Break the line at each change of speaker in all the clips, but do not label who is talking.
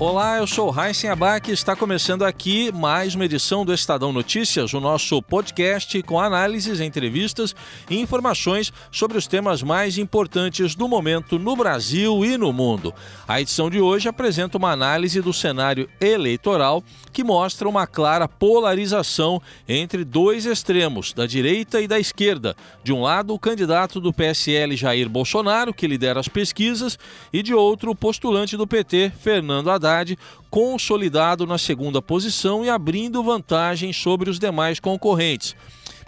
Olá, eu sou Raíssen Abac e está começando aqui mais uma edição do Estadão Notícias, o nosso podcast com análises, entrevistas e informações sobre os temas mais importantes do momento no Brasil e no mundo. A edição de hoje apresenta uma análise do cenário eleitoral que mostra uma clara polarização entre dois extremos, da direita e da esquerda. De um lado, o candidato do PSL Jair Bolsonaro, que lidera as pesquisas, e de outro, o postulante do PT, Fernando Haddad Consolidado na segunda posição e abrindo vantagem sobre os demais concorrentes.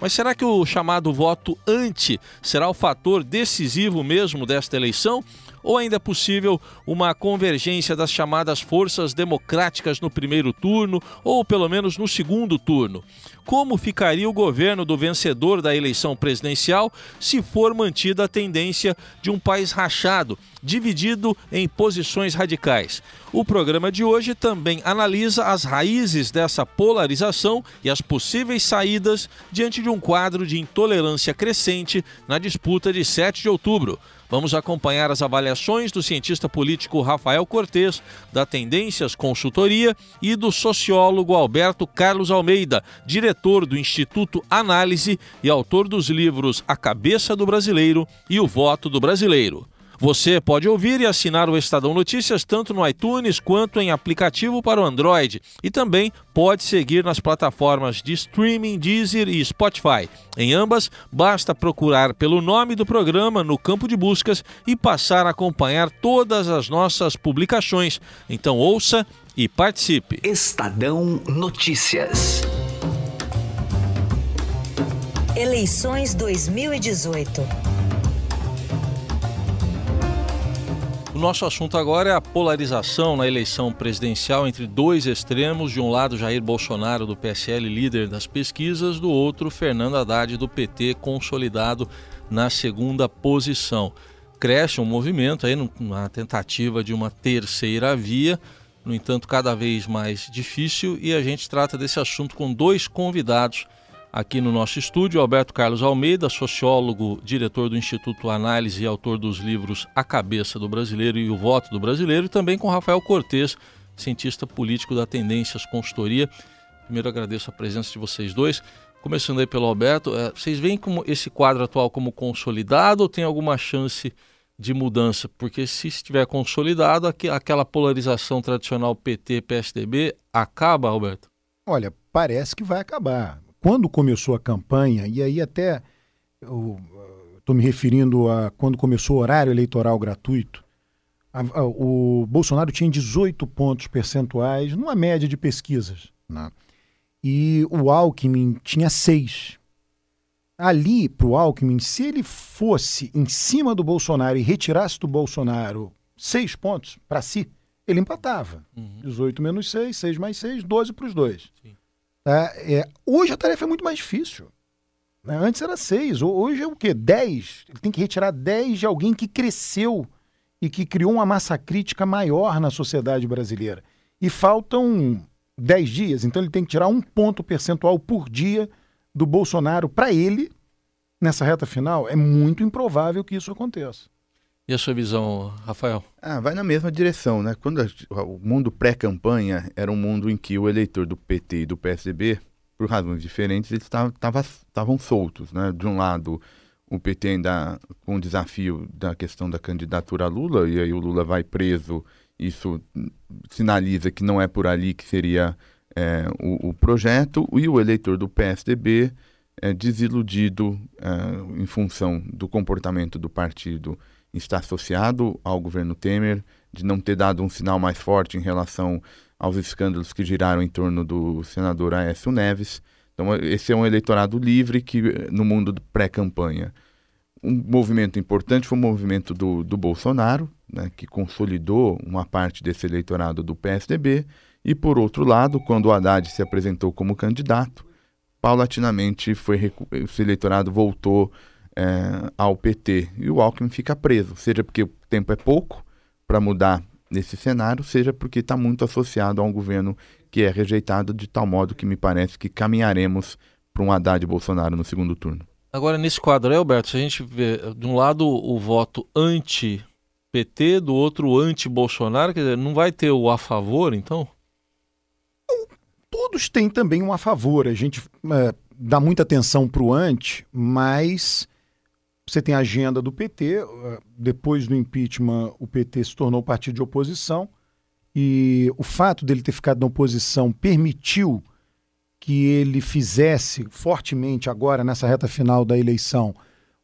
Mas será que o chamado voto anti será o fator decisivo mesmo desta eleição? Ou ainda é possível uma convergência das chamadas forças democráticas no primeiro turno, ou pelo menos no segundo turno? Como ficaria o governo do vencedor da eleição presidencial se for mantida a tendência de um país rachado, dividido em posições radicais? O programa de hoje também analisa as raízes dessa polarização e as possíveis saídas diante de um quadro de intolerância crescente na disputa de 7 de outubro. Vamos acompanhar as avaliações do cientista político Rafael Cortes, da Tendências Consultoria e do sociólogo Alberto Carlos Almeida, diretor do Instituto Análise e autor dos livros A Cabeça do Brasileiro e O Voto do Brasileiro. Você pode ouvir e assinar o Estadão Notícias tanto no iTunes quanto em aplicativo para o Android e também pode seguir nas plataformas de streaming Deezer e Spotify. Em ambas, basta procurar pelo nome do programa no campo de buscas e passar a acompanhar todas as nossas publicações. Então ouça e participe.
Estadão Notícias.
Eleições 2018.
nosso assunto agora é a polarização na eleição presidencial entre dois extremos. De um lado, Jair Bolsonaro, do PSL, líder das pesquisas, do outro, Fernando Haddad, do PT, consolidado na segunda posição. Cresce um movimento aí na tentativa de uma terceira via, no entanto, cada vez mais difícil, e a gente trata desse assunto com dois convidados aqui no nosso estúdio, Alberto Carlos Almeida, sociólogo, diretor do Instituto Análise e autor dos livros A Cabeça do Brasileiro e O Voto do Brasileiro, e também com Rafael Cortes, cientista político da Tendências Consultoria. Primeiro agradeço a presença de vocês dois. Começando aí pelo Alberto, é, vocês veem como esse quadro atual como consolidado ou tem alguma chance de mudança? Porque se estiver consolidado, aquela polarização tradicional PT-PSDB acaba, Alberto?
Olha, parece que vai acabar quando começou a campanha, e aí até estou me referindo a quando começou o horário eleitoral gratuito, a, a, o Bolsonaro tinha 18 pontos percentuais numa média de pesquisas. Né? E o Alckmin tinha 6. Ali, para o Alckmin, se ele fosse em cima do Bolsonaro e retirasse do Bolsonaro 6 pontos para si, ele empatava. Uhum. 18 menos 6, 6 mais 6, 12 para os dois. Sim. É, é, hoje a tarefa é muito mais difícil. Né? Antes era seis, hoje é o quê? Dez. Ele tem que retirar dez de alguém que cresceu e que criou uma massa crítica maior na sociedade brasileira. E faltam dez dias, então ele tem que tirar um ponto percentual por dia do Bolsonaro para ele nessa reta final. É muito improvável que isso aconteça.
E a sua visão, Rafael?
Ah, vai na mesma direção, né? Quando a, o mundo pré-campanha era um mundo em que o eleitor do PT e do PSDB, por razões diferentes, eles estavam soltos, né? De um lado, o PT ainda com o desafio da questão da candidatura a Lula, e aí o Lula vai preso, isso sinaliza que não é por ali que seria é, o, o, projeto, e o eleitor do PSDB é desiludido é, em função do comportamento do partido está associado ao governo Temer, de não ter dado um sinal mais forte em relação aos escândalos que giraram em torno do senador Aécio Neves. Então, esse é um eleitorado livre que no mundo pré-campanha. Um movimento importante foi o movimento do, do Bolsonaro, né, que consolidou uma parte desse eleitorado do PSDB, e por outro lado, quando o Haddad se apresentou como candidato, paulatinamente foi, esse eleitorado voltou é, ao PT. E o Alckmin fica preso, seja porque o tempo é pouco para mudar nesse cenário, seja porque está muito associado a um governo que é rejeitado, de tal modo que me parece que caminharemos para um Haddad Bolsonaro no segundo turno.
Agora, nesse quadro, Alberto, se a gente vê, de um lado, o voto anti-PT, do outro, anti-Bolsonaro, quer dizer, não vai ter o a favor, então?
Todos têm também um a favor. A gente é, dá muita atenção para o anti, mas você tem a agenda do PT. É, depois do impeachment, o PT se tornou partido de oposição. E o fato dele ter ficado na oposição permitiu que ele fizesse fortemente agora, nessa reta final da eleição,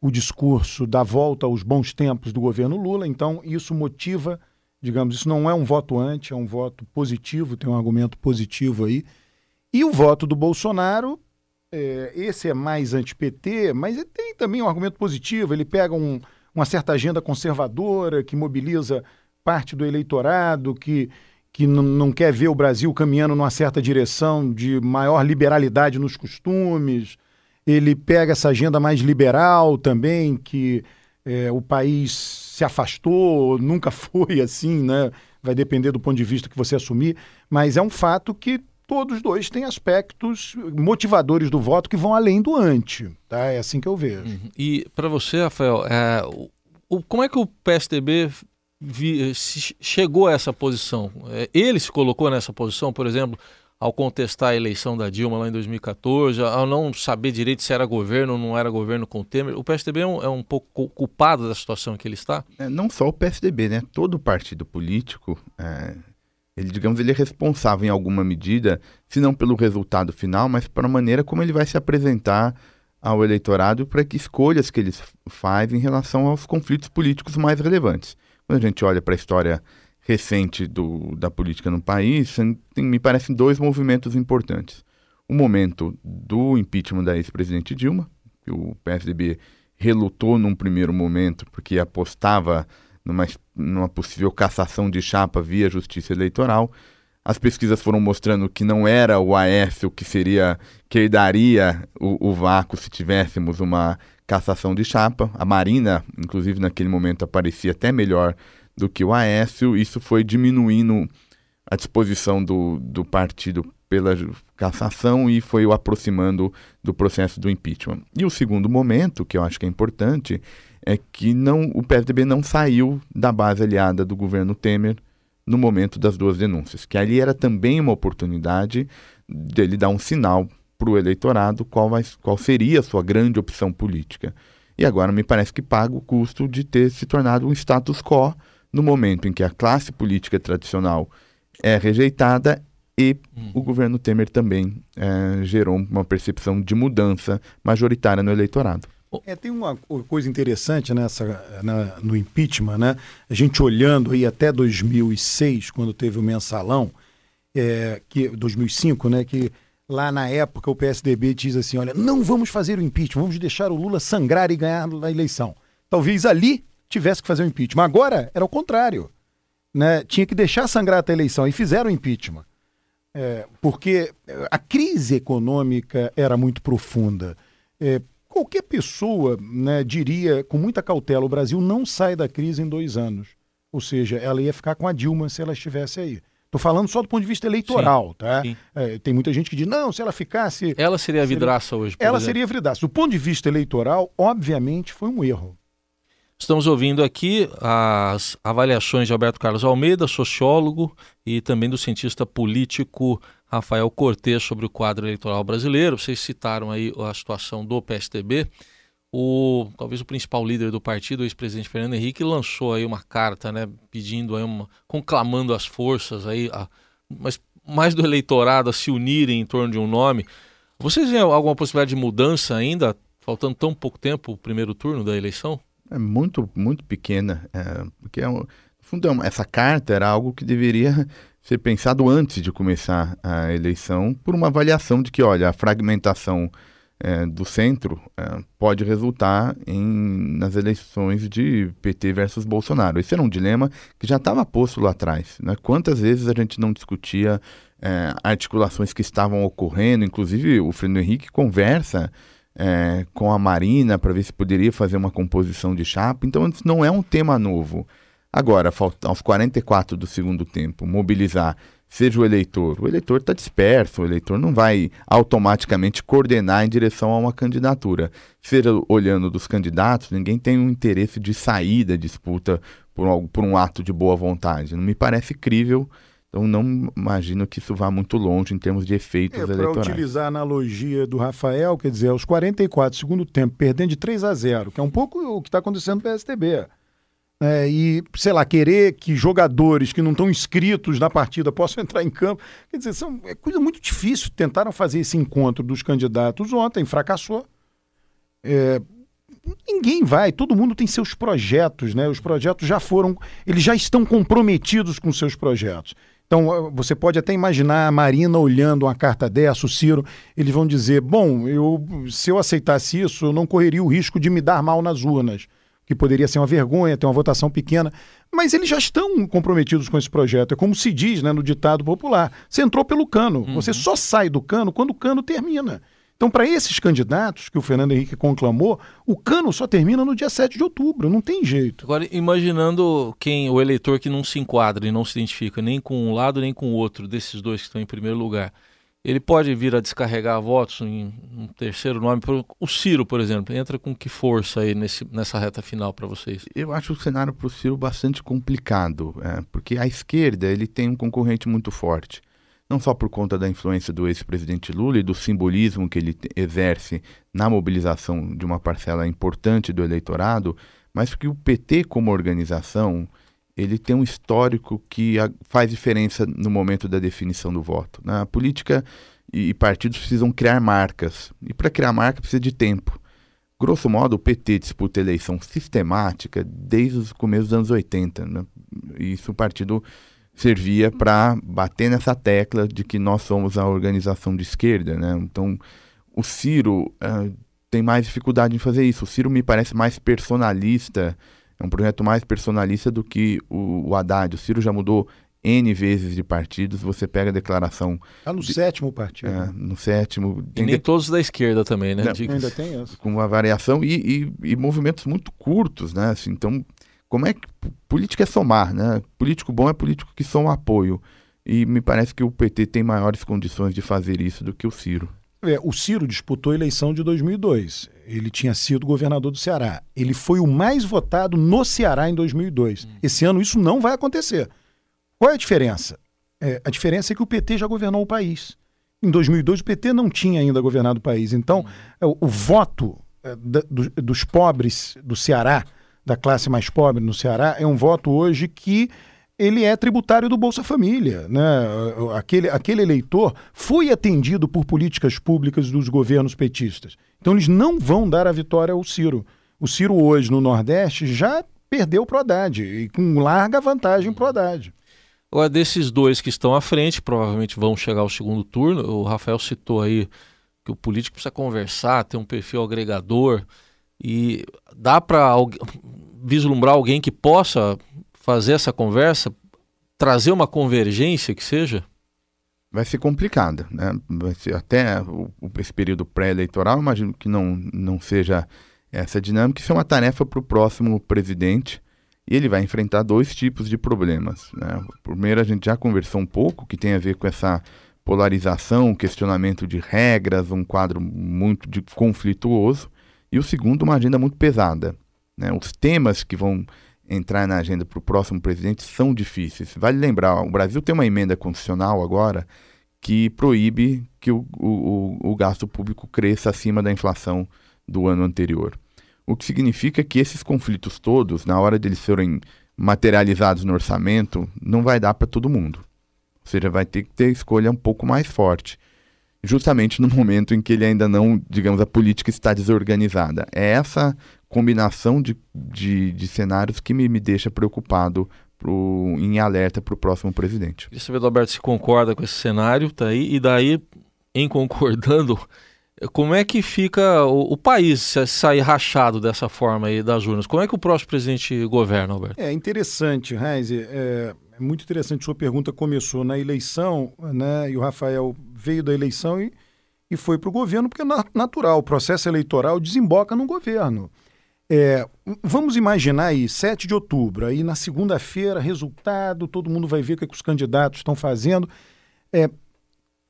o discurso da volta aos bons tempos do governo Lula. Então, isso motiva, digamos, isso não é um voto anti, é um voto positivo, tem um argumento positivo aí. E o voto do Bolsonaro, é, esse é mais anti-PT, mas ele tem também um argumento positivo. Ele pega um, uma certa agenda conservadora que mobiliza parte do eleitorado, que que não quer ver o Brasil caminhando numa certa direção de maior liberalidade nos costumes. Ele pega essa agenda mais liberal também, que é, o país se afastou, nunca foi assim, né? Vai depender do ponto de vista que você assumir, mas é um fato que todos dois têm aspectos motivadores do voto que vão além do anti, tá? É assim que eu vejo. Uhum.
E para você, Rafael, é, o, como é que o PSDB vi, chegou a essa posição? É, ele se colocou nessa posição, por exemplo, ao contestar a eleição da Dilma lá em 2014, ao não saber direito se era governo ou não era governo com o Temer. O PSDB é um, é um pouco culpado da situação em que ele está?
É, não só o PSDB, né? Todo partido político, é, ele, digamos, ele é responsável em alguma medida, se não pelo resultado final, mas pela maneira como ele vai se apresentar ao eleitorado para que escolhas que ele faz em relação aos conflitos políticos mais relevantes. Quando a gente olha para a história recente do, da política no país, tem, me parecem dois movimentos importantes. O momento do impeachment da ex-presidente Dilma, que o PSDB relutou num primeiro momento porque apostava numa, numa possível cassação de chapa via justiça eleitoral. As pesquisas foram mostrando que não era o Aécio que seria que herdaria o, o vácuo se tivéssemos uma cassação de chapa. A Marina, inclusive naquele momento, aparecia até melhor do que o Aécio. Isso foi diminuindo a disposição do, do partido pela cassação e foi o aproximando do processo do impeachment. E o segundo momento, que eu acho que é importante, é que não, o PSDB não saiu da base aliada do governo Temer no momento das duas denúncias, que ali era também uma oportunidade dele dar um sinal para o eleitorado qual, vai, qual seria a sua grande opção política. E agora me parece que paga o custo de ter se tornado um status quo no momento em que a classe política tradicional é rejeitada e hum. o governo Temer também é, gerou uma percepção de mudança majoritária no eleitorado.
É, tem uma coisa interessante nessa na, no impeachment, né? A gente olhando aí até 2006, quando teve o mensalão, é, que 2005, né? Que lá na época o PSDB diz assim: olha, não vamos fazer o impeachment, vamos deixar o Lula sangrar e ganhar a eleição. Talvez ali tivesse que fazer o impeachment. Agora era o contrário. Né? Tinha que deixar sangrar até a eleição e fizeram o impeachment. É, porque a crise econômica era muito profunda. É, qualquer pessoa né, diria com muita cautela: o Brasil não sai da crise em dois anos. Ou seja, ela ia ficar com a Dilma se ela estivesse aí. Estou falando só do ponto de vista eleitoral, sim, tá? Sim. É, tem muita gente que diz, não, se ela ficasse.
Ela seria a vidraça seria... hoje.
ela exemplo. seria a vidraça. Do ponto de vista eleitoral, obviamente, foi um erro.
Estamos ouvindo aqui as avaliações de Alberto Carlos Almeida, sociólogo, e também do cientista político Rafael Cortes sobre o quadro eleitoral brasileiro. Vocês citaram aí a situação do PSDB o talvez o principal líder do partido, o ex-presidente Fernando Henrique, lançou aí uma carta, né, pedindo aí uma, conclamando as forças aí, a, mas mais do eleitorado a se unirem em torno de um nome. Vocês veem alguma possibilidade de mudança ainda, faltando tão pouco tempo o primeiro turno da eleição?
É muito, muito pequena, é, porque é um, fundo, é essa carta era algo que deveria ser pensado antes de começar a eleição, por uma avaliação de que, olha, a fragmentação é, do centro é, pode resultar em, nas eleições de PT versus Bolsonaro. Esse era um dilema que já estava posto lá atrás. Né? Quantas vezes a gente não discutia é, articulações que estavam ocorrendo, inclusive o Fernando Henrique conversa é, com a Marina para ver se poderia fazer uma composição de chapa. Então, isso não é um tema novo. Agora, aos 44 do segundo tempo, mobilizar, seja o eleitor. O eleitor está disperso, o eleitor não vai automaticamente coordenar em direção a uma candidatura. Seja olhando dos candidatos, ninguém tem um interesse de sair da disputa por, algo, por um ato de boa vontade. Não me parece crível. Então não imagino que isso vá muito longe em termos de efeitos é, eleitorais.
Para utilizar a analogia do Rafael, quer dizer, aos 44 segundo tempo, perdendo de 3 a 0, que é um pouco o que está acontecendo no PSTB. É, e, sei lá, querer que jogadores que não estão inscritos na partida possam entrar em campo. Quer dizer, são, é coisa muito difícil. Tentaram fazer esse encontro dos candidatos ontem, fracassou. É, ninguém vai, todo mundo tem seus projetos, né? Os projetos já foram, eles já estão comprometidos com seus projetos. Então, você pode até imaginar a Marina olhando uma carta dessa, o Ciro, eles vão dizer: bom, eu, se eu aceitasse isso, eu não correria o risco de me dar mal nas urnas, que poderia ser uma vergonha, ter uma votação pequena. Mas eles já estão comprometidos com esse projeto. É como se diz né, no ditado popular: você entrou pelo cano, uhum. você só sai do cano quando o cano termina. Então, para esses candidatos que o Fernando Henrique conclamou, o cano só termina no dia 7 de outubro, não tem jeito.
Agora, imaginando quem o eleitor que não se enquadra e não se identifica nem com um lado nem com o outro desses dois que estão em primeiro lugar, ele pode vir a descarregar votos em um terceiro nome. O Ciro, por exemplo, entra com que força aí nesse, nessa reta final para vocês?
Eu acho o cenário para o Ciro bastante complicado, é, porque a esquerda ele tem um concorrente muito forte não só por conta da influência do ex-presidente Lula e do simbolismo que ele exerce na mobilização de uma parcela importante do eleitorado, mas porque o PT como organização ele tem um histórico que faz diferença no momento da definição do voto. Né? A política e partidos precisam criar marcas e para criar marca precisa de tempo. Grosso modo, o PT disputa eleição sistemática desde os começos dos anos 80. Né? Isso o partido servia para bater nessa tecla de que nós somos a organização de esquerda, né? Então, o Ciro uh, tem mais dificuldade em fazer isso. O Ciro me parece mais personalista, é um projeto mais personalista do que o, o Haddad. O Ciro já mudou N vezes de partidos, você pega a declaração.
Está no de, sétimo partido.
É, no sétimo.
E nem de, todos da esquerda também, né?
Não, ainda tem isso.
Com uma variação e, e, e, movimentos muito curtos, né? Assim, então, como é que política é somar, né? Político bom é político que soma apoio. E me parece que o PT tem maiores condições de fazer isso do que o Ciro.
É, o Ciro disputou a eleição de 2002. Ele tinha sido governador do Ceará. Ele foi o mais votado no Ceará em 2002. Hum. Esse ano isso não vai acontecer. Qual é a diferença? É, a diferença é que o PT já governou o país. Em 2002 o PT não tinha ainda governado o país. Então, hum. o, o, voto é, da, do, dos pobres do Ceará da classe mais pobre no Ceará é um voto hoje que ele é tributário do Bolsa Família. Né? Aquele, aquele eleitor foi atendido por políticas públicas dos governos petistas. Então eles não vão dar a vitória ao Ciro. O Ciro hoje no Nordeste já perdeu para o Haddad e com larga vantagem para o Haddad.
Agora, desses dois que estão à frente, provavelmente vão chegar ao segundo turno. O Rafael citou aí que o político precisa conversar, ter um perfil agregador. E dá para vislumbrar alguém que possa fazer essa conversa, trazer uma convergência que seja?
Vai ser complicada, né? Vai ser até o, esse período pré-eleitoral, imagino que não, não seja essa dinâmica. Isso é uma tarefa para o próximo presidente e ele vai enfrentar dois tipos de problemas. Né? Primeiro, a gente já conversou um pouco, que tem a ver com essa polarização, questionamento de regras, um quadro muito de conflituoso. E o segundo, uma agenda muito pesada. Né? Os temas que vão entrar na agenda para o próximo presidente são difíceis. Vale lembrar, o Brasil tem uma emenda constitucional agora que proíbe que o, o, o gasto público cresça acima da inflação do ano anterior. O que significa que esses conflitos todos, na hora de eles serem materializados no orçamento, não vai dar para todo mundo. Ou seja, vai ter que ter escolha um pouco mais forte justamente no momento em que ele ainda não, digamos, a política está desorganizada. É essa combinação de, de, de cenários que me, me deixa preocupado pro, em alerta para o próximo presidente.
Queria saber, Alberto, se concorda com esse cenário, tá aí, e daí, em concordando, como é que fica o, o, país se sair rachado dessa forma aí das urnas? Como é que o próximo presidente governa, Alberto?
É interessante, Reis. É, é muito interessante. Sua pergunta começou na eleição, né? E o Rafael veio da eleição e, e foi para o governo, porque é natural. O processo eleitoral desemboca no governo. É, vamos imaginar aí, 7 de outubro, aí na segunda-feira, resultado, todo mundo vai ver o que, é que os candidatos estão fazendo. É,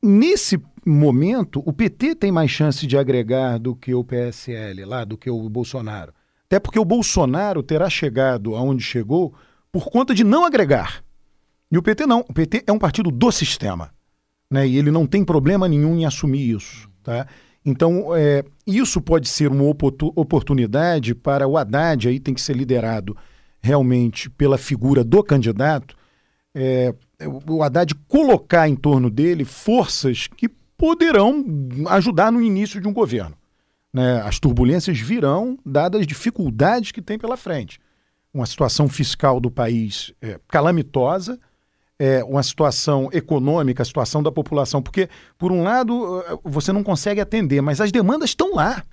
nesse momento, o PT tem mais chance de agregar do que o PSL lá, do que o Bolsonaro. Até porque o Bolsonaro terá chegado aonde chegou por conta de não agregar. E o PT não. O PT é um partido do sistema. Né? E ele não tem problema nenhum em assumir isso. Tá? Então, é, isso pode ser uma oportunidade para o Haddad, aí tem que ser liderado realmente pela figura do candidato, é, o Haddad colocar em torno dele forças que poderão ajudar no início de um governo. Né? As turbulências virão, dadas as dificuldades que tem pela frente. Uma situação fiscal do país é, calamitosa, é, uma situação econômica, a situação da população, porque, por um lado, eh, você não consegue atender, mas as demandas estão lá.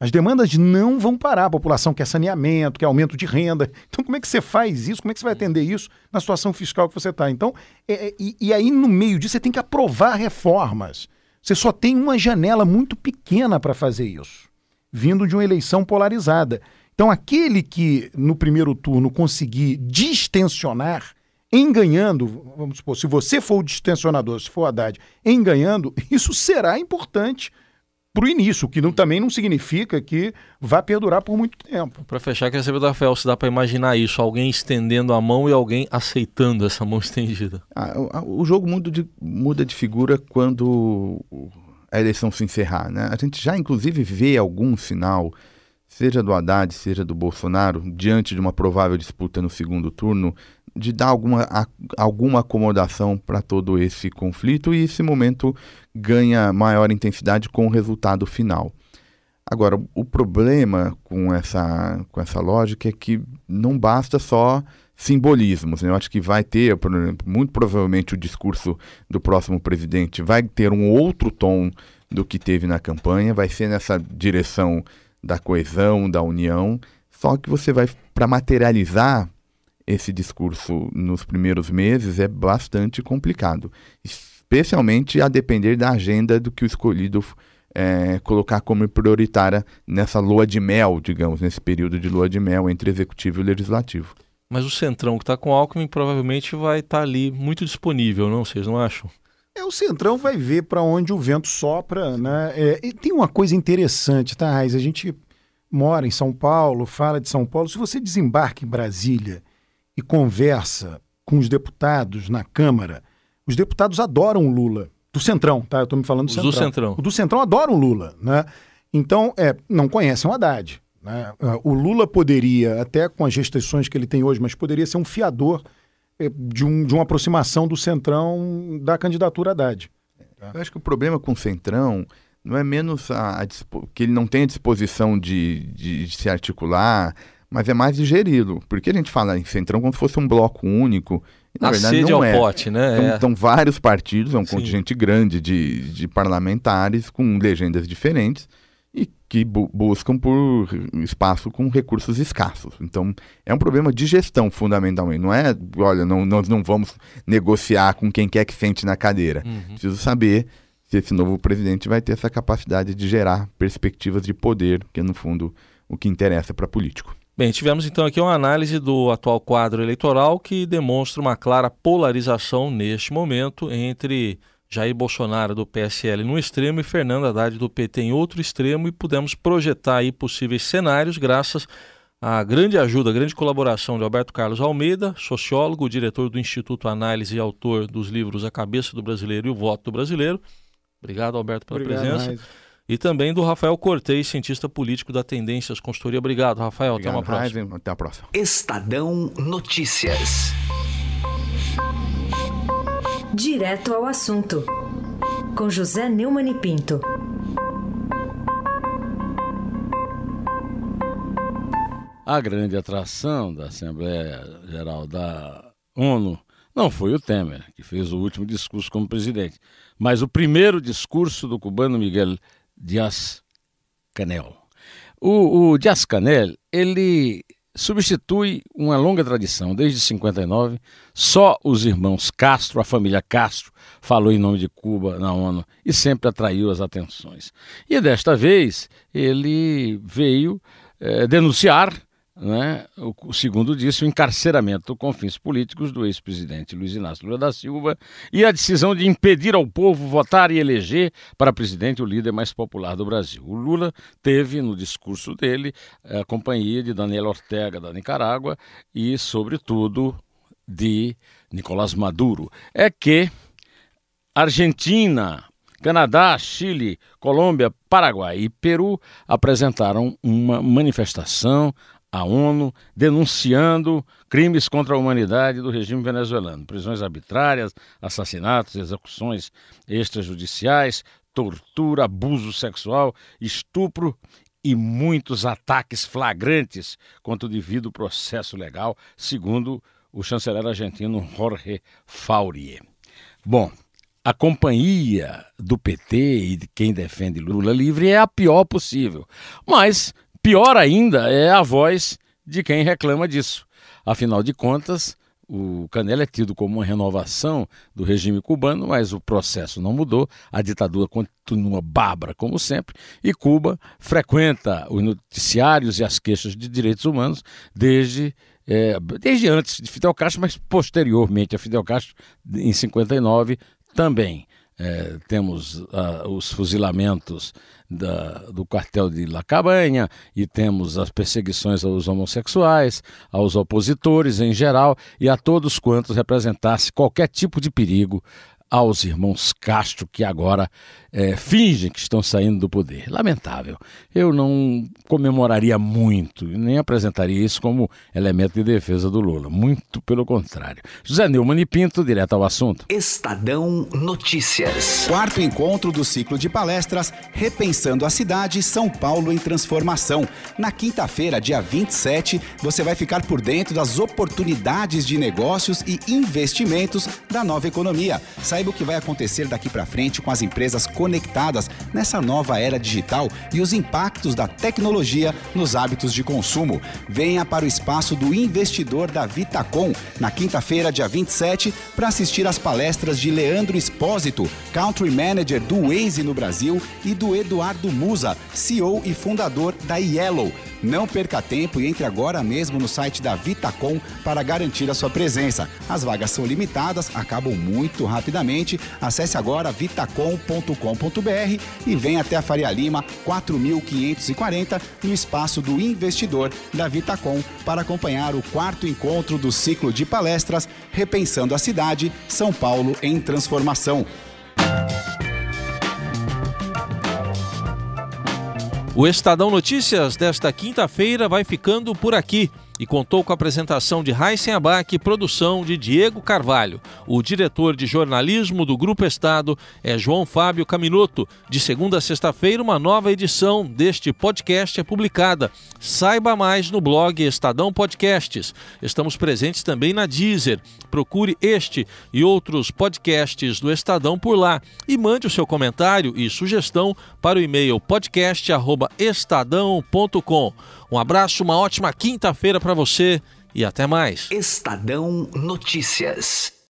As demandas não vão parar. A população quer saneamento, quer aumento de renda. Então, como é que você faz isso? Como é que você vai atender isso na situação fiscal que você está? Então, é, é, e, e aí, no meio disso, você tem que aprovar reformas. Você só tem uma janela muito pequena para fazer isso, vindo de uma eleição polarizada. Então, aquele que no primeiro turno conseguir distensionar em ganhando, vamos supor, se você for o distensionador, se for o Haddad, em ganhando, isso será importante para o início, o que não, também não significa que vai perdurar por muito tempo.
Para fechar, queria saber da Fel, se dá para imaginar isso, alguém estendendo a mão e alguém aceitando essa mão estendida.
Ah, o, o, jogo muda de, muda de figura quando a eleição se encerrar. Né? A gente já, inclusive, vê algum sinal, seja do Haddad, seja do Bolsonaro, diante de uma provável disputa no segundo turno, de dar alguma, a, alguma acomodação para todo esse conflito e esse momento ganha maior intensidade com o resultado final. Agora, o problema com essa, com essa lógica é que não basta só simbolismos. Né? Eu acho que vai ter, muito provavelmente, o discurso do próximo presidente vai ter um outro tom do que teve na campanha, vai ser nessa direção da coesão, da união. Só que você vai, para materializar esse discurso nos primeiros meses é bastante complicado, especialmente a depender da agenda do que o escolhido é, colocar como prioritária nessa lua de mel, digamos, nesse período de lua de mel entre executivo e legislativo.
Mas o Centrão que está com Alckmin provavelmente vai estar tá ali muito disponível, não? Vocês não acham?
É, o Centrão vai ver para onde o vento sopra, né? É, e tem uma coisa interessante, tá, Raiz? A gente mora em São Paulo, fala de São Paulo. Se você desembarca em Brasília e conversa com os deputados na Câmara, os deputados adoram o Lula. Do Centrão, tá? Eu estou me falando do Centrão.
do Centrão.
O do Centrão adoram o Lula, né? Então, é, não conhecem o Haddad. Né? O Lula poderia, até com as restrições que ele tem hoje, mas poderia ser um fiador de, um, de uma aproximação do Centrão da candidatura Haddad.
Tá? Eu acho que o problema com o Centrão não é menos a, a que ele não tem a disposição de, de, de se articular, mas é mais digeri-lo. Porque a gente fala em Centrão como se fosse um bloco único.
E, na a verdade, sede não é. pote, né?
Então, é. Então, vários partidos, é um Sim. contingente grande de, de parlamentares com legendas diferentes e que bu buscam por espaço com recursos escassos. Então, é um problema de gestão, fundamentalmente. Não é, olha, não, nós não vamos negociar com quem quer que sente na cadeira. Uhum. Preciso saber se esse novo presidente vai ter essa capacidade de gerar perspectivas de poder, que é, no fundo, o que interessa para político.
Bem, tivemos então aqui uma análise do atual quadro eleitoral que demonstra uma clara polarização neste momento entre Jair Bolsonaro do PSL no extremo e Fernando Haddad do PT em outro extremo e pudemos projetar aí possíveis cenários graças à grande ajuda, à grande colaboração de Alberto Carlos Almeida, sociólogo, diretor do Instituto Análise e autor dos livros A Cabeça do Brasileiro e o Voto do Brasileiro. Obrigado, Alberto, pela Obrigado, presença. Mais e também do Rafael Cortez, cientista político da Tendências Consultoria. Obrigado, Rafael. Obrigado, até uma próxima.
Heisen, até a próxima.
Estadão Notícias.
Direto ao assunto. Com José Neumann e Pinto.
A grande atração da Assembleia Geral da ONU não foi o Temer, que fez o último discurso como presidente, mas o primeiro discurso do cubano Miguel Dias-Canel. O, o Dias-Canel, ele substitui uma longa tradição. Desde 59, só os irmãos Castro, a família Castro, falou em nome de Cuba na ONU e sempre atraiu as atenções. E desta vez ele veio é, denunciar né, o, segundo disse, o encarceramento com fins políticos do ex-presidente Luiz Inácio Lula da Silva e a decisão de impedir ao povo votar e eleger para presidente o líder mais popular do Brasil. O Lula teve no discurso dele a companhia de Daniel Ortega da Nicarágua e, sobretudo, de Nicolás Maduro. É que Argentina, Canadá, Chile, Colômbia, Paraguai e Peru apresentaram uma manifestação à ONU denunciando crimes contra a humanidade do regime venezuelano, prisões arbitrárias, assassinatos, execuções extrajudiciais, tortura, abuso sexual, estupro e muitos ataques flagrantes contra o devido processo legal, segundo o chanceler argentino Jorge Faurier. Bom, a companhia do PT e de quem defende Lula livre é a pior possível, mas Pior ainda é a voz de quem reclama disso. Afinal de contas, o Canela é tido como uma renovação do regime cubano, mas o processo não mudou, a ditadura continua bárbara como sempre, e Cuba frequenta os noticiários e as queixas de direitos humanos desde, é, desde antes de Fidel Castro, mas posteriormente a Fidel Castro, em 59 também. É, temos uh, os fuzilamentos da, do quartel de La Cabanha e temos as perseguições aos homossexuais, aos opositores em geral e a todos quantos representasse qualquer tipo de perigo aos irmãos Castro, que agora é, fingem que estão saindo do poder. Lamentável. Eu não comemoraria muito, nem apresentaria isso como elemento de defesa do Lula. Muito pelo contrário. José Neumann e Pinto, direto ao assunto.
Estadão Notícias.
Quarto encontro do ciclo de palestras Repensando a Cidade, São Paulo em Transformação. Na quinta-feira, dia 27, você vai ficar por dentro das oportunidades de negócios e investimentos da nova economia. Saiba o que vai acontecer daqui para frente com as empresas conectadas nessa nova era digital e os impactos da tecnologia nos hábitos de consumo. Venha para o espaço do investidor da Vitacom na quinta-feira, dia 27, para assistir às palestras de Leandro Espósito, Country Manager do Waze no Brasil, e do Eduardo Musa, CEO e fundador da Yellow. Não perca tempo e entre agora mesmo no site da Vitacom para garantir a sua presença. As vagas são limitadas, acabam muito rapidamente. Acesse agora vitacom.com.br e venha até a Faria Lima 4540 no espaço do investidor da Vitacom para acompanhar o quarto encontro do ciclo de palestras Repensando a Cidade, São Paulo em Transformação.
O Estadão Notícias desta quinta-feira vai ficando por aqui e contou com a apresentação de Raíssen Abac e produção de Diego Carvalho. O diretor de jornalismo do Grupo Estado é João Fábio Caminoto. De segunda a sexta-feira, uma nova edição deste podcast é publicada. Saiba mais no blog Estadão Podcasts. Estamos presentes também na Deezer. Procure este e outros podcasts do Estadão por lá e mande o seu comentário e sugestão para o e-mail podcast@estadão.com. Um abraço, uma ótima quinta-feira para você e até mais.
Estadão Notícias.